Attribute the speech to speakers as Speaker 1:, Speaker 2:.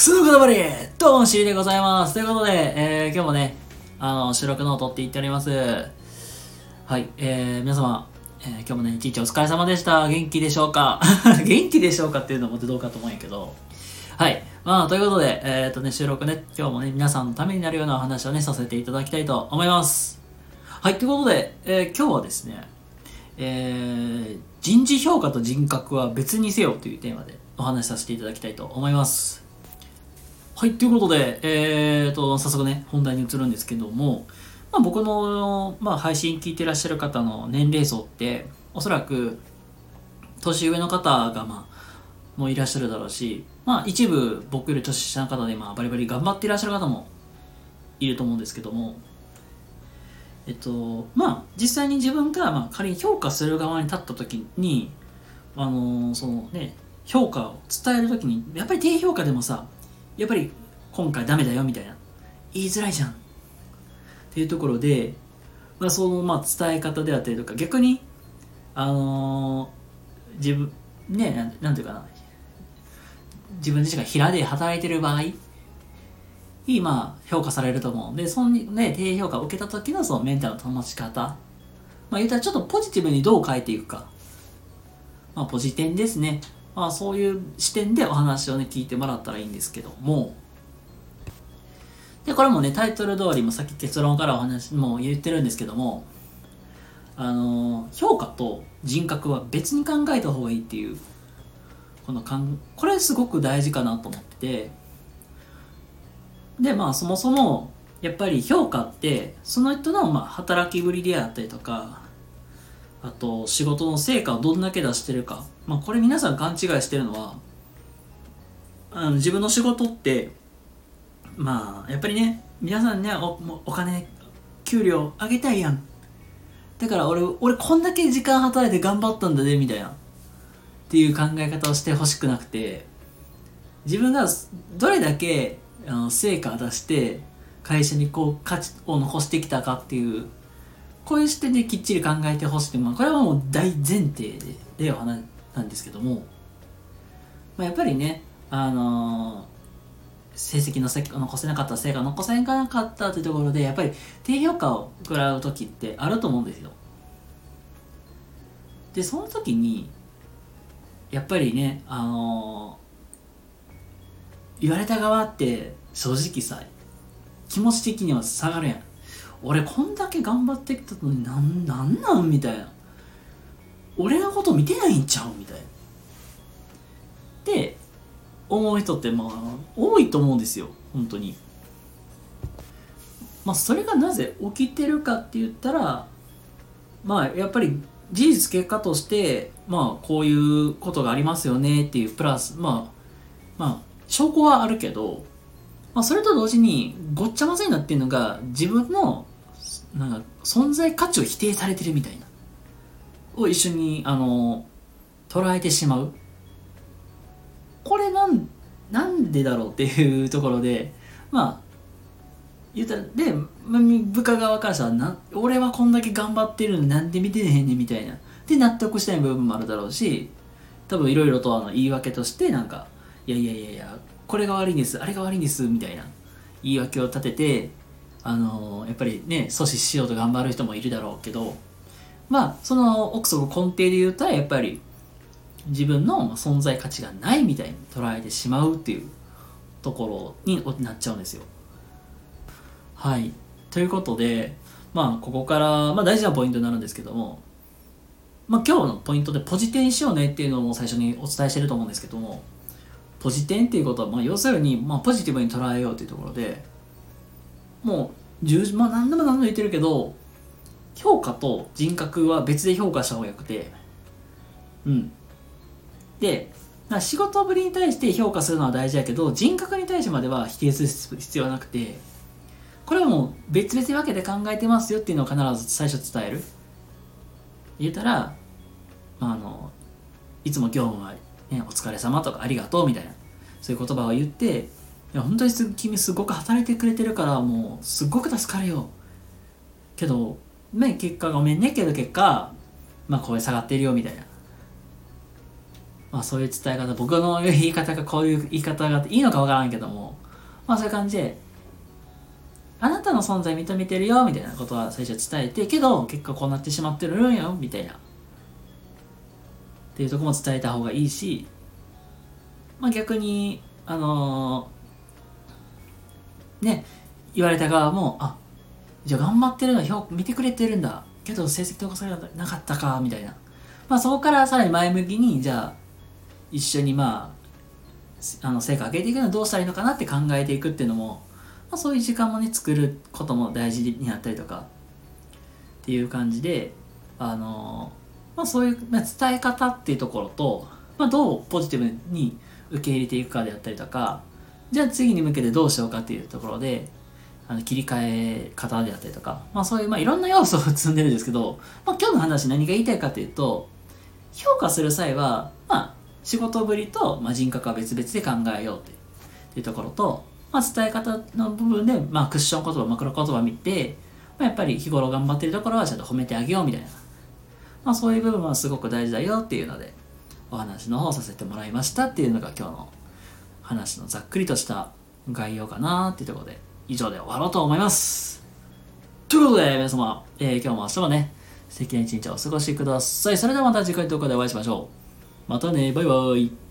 Speaker 1: くすのこだばりどうも、しりでございます。ということで、えー、今日もね、あの、収録のを撮っていっております。はい、えー、皆様、えー、今日もね、一日お疲れ様でした。元気でしょうか？元気でしょうかっていうのもどうかと思うんやけど。はい。まあ、ということで、えっ、ー、とね、収録ね、今日もね、皆さんのためになるようなお話をね、させていただきたいと思います。はい、ということで、えー、今日はですね、えー、人事評価と人格は別にせよというテーマでお話しさせていただきたいと思います。はい、ということで、えーと、早速ね、本題に移るんですけども、まあ、僕の、まあ、配信聞いてらっしゃる方の年齢層って、おそらく、年上の方が、まあ、もういらっしゃるだろうし、まあ、一部僕より年下の方で、まあ、バリバリ頑張っていらっしゃる方もいると思うんですけども、えっと、まあ、実際に自分が、まあ、仮に評価する側に立った時に、あのー、そのね、評価を伝える時に、やっぱり低評価でもさ、やっぱり今回ダメだよみたいな。言いづらいじゃん。っていうところで、まあ、そのまあ伝え方であったりとか逆にあのー、自分ねなんていうかな。自分自身が平で働いてる場合にまあ評価されると思う。でそのね低評価を受けた時のそのメンタルの保ち方。まあ言ったらちょっとポジティブにどう変えていくか。まあポジテンですね。まあ、そういう視点でお話をね聞いてもらったらいいんですけども。でこれもねタイトル通りもさっき結論からお話も言ってるんですけどもあの評価と人格は別に考えた方がいいっていうこのかんこれすごく大事かなと思ってて。でまあそもそもやっぱり評価ってその人のま働きぶりであったりとかあと仕事の成果をどんだけ出してるか。まあ、これ皆さん勘違いしてるのはあの自分の仕事ってまあやっぱりね皆さんねおお金給料上げたいやん。だから俺俺こんだけ時間働いて頑張ったんだねみたいな。っていう考え方をしてほしくなくて自分がどれだけあの成果を出して会社にこう価値を残してきたかっていうこういう視点できっちり考えてほしくて、まあ、これはもう大前提で例を話なんですけども、まあ、やっぱりね、あのー、成績の残せなかった成果残せなかったというところでやっぱり低評価を食らう時ってあると思うんですよ。でその時にやっぱりねあのー、言われた側って正直さ気持ち的には下がるやん。俺こんだけ頑張ってきたのになんなんなんみたいな。俺のこと見てないんちゃうみたいな。って思う人ってまあ多いと思うんですよ。本当に。まあそれがなぜ起きてるかって言ったらまあやっぱり事実結果としてまあこういうことがありますよねっていうプラスまあまあ証拠はあるけど、まあ、それと同時にごっちゃ混ぜになってるのが自分のなんか存在価値を否定されてるみたいな。を一緒にあの捉えてしまう。これなんなんでだろうっていうところでまあ言ったらで部下側からしたら俺はこんだけ頑張ってるのになんで見てへんねんみたいな。で納得したい部分もあるだろうし多分いろいろとあの言い訳としてなんかいやいやいやいやこれが悪いんですあれが悪いんですみたいな言い訳を立ててあのやっぱりね阻止しようと頑張る人もいるだろうけどまあその奥底根底で言うとやっぱり自分の存在価値がないみたいに捉えてしまうっていうところになっちゃうんですよ。はい。ということで、まあここから、まあ大事なポイントになるんですけども、まあ今日のポイントでポジテンしようねっていうのも最初にお伝えしてると思うんですけども、ポジテンっていうことは、まあ要するに、まあポジティブに捉えようというところで、もう、まあ何でも何でも言ってるけど、評価と人格は別で評価した方がよくて、うん。で、仕事ぶりに対して評価するのは大事だけど、人格に対してまでは否定する必要はなくて、これはもう別々分けて考えてますよっていうのを必ず最初伝える。言えたら、あの、いつも業務は、ね、お疲れ様とかありがとうみたいな、そういう言葉を言って、いや本当に君すごく働いてくれてるからもうすっごく助かるよ。けど、ね、結果ごめんねけど結果、まあ声下がってるよみたいな。まあそういう伝え方、僕の言い方がこういう言い方がいいのかわからんけども、まあそういう感じで、あなたの存在認めてるよ、みたいなことは最初伝えて、けど結果こうなってしまってるんよ、みたいな。っていうとこも伝えた方がいいし、まあ逆に、あのー、ね、言われた側も、あ、じゃあ頑張ってるの評見てくれてるんだ。けど成績投稿されなかったか、みたいな。まあそこからさらに前向きに、じゃあ一緒にまああの成果上げていくのはどうしたらいいのかなって考えていくっていうのも、まあ、そういう時間もね作ることも大事になったりとかっていう感じであの、まあ、そういう、まあ、伝え方っていうところと、まあ、どうポジティブに受け入れていくかであったりとかじゃあ次に向けてどうしようかっていうところであの切り替え方であったりとか、まあ、そういう、まあ、いろんな要素を積んでるんですけど、まあ、今日の話何が言いたいかというと評価する際は、まあ、仕事ぶりと、まあ、人格は別々で考えようっていうところと、まあ、伝え方の部分で、まあ、クッション言葉、マクロ言葉見て、まあ、やっぱり日頃頑張ってるところはちゃんと褒めてあげようみたいな、まあ、そういう部分はすごく大事だよっていうので、お話の方させてもらいましたっていうのが今日の話のざっくりとした概要かなっていうところで、以上で終わろうと思います。ということで、皆様、えー、今日も明日もね、素敵な一日をお過ごしください。それではまた次回の動画でお会いしましょう。またね、バイバイ。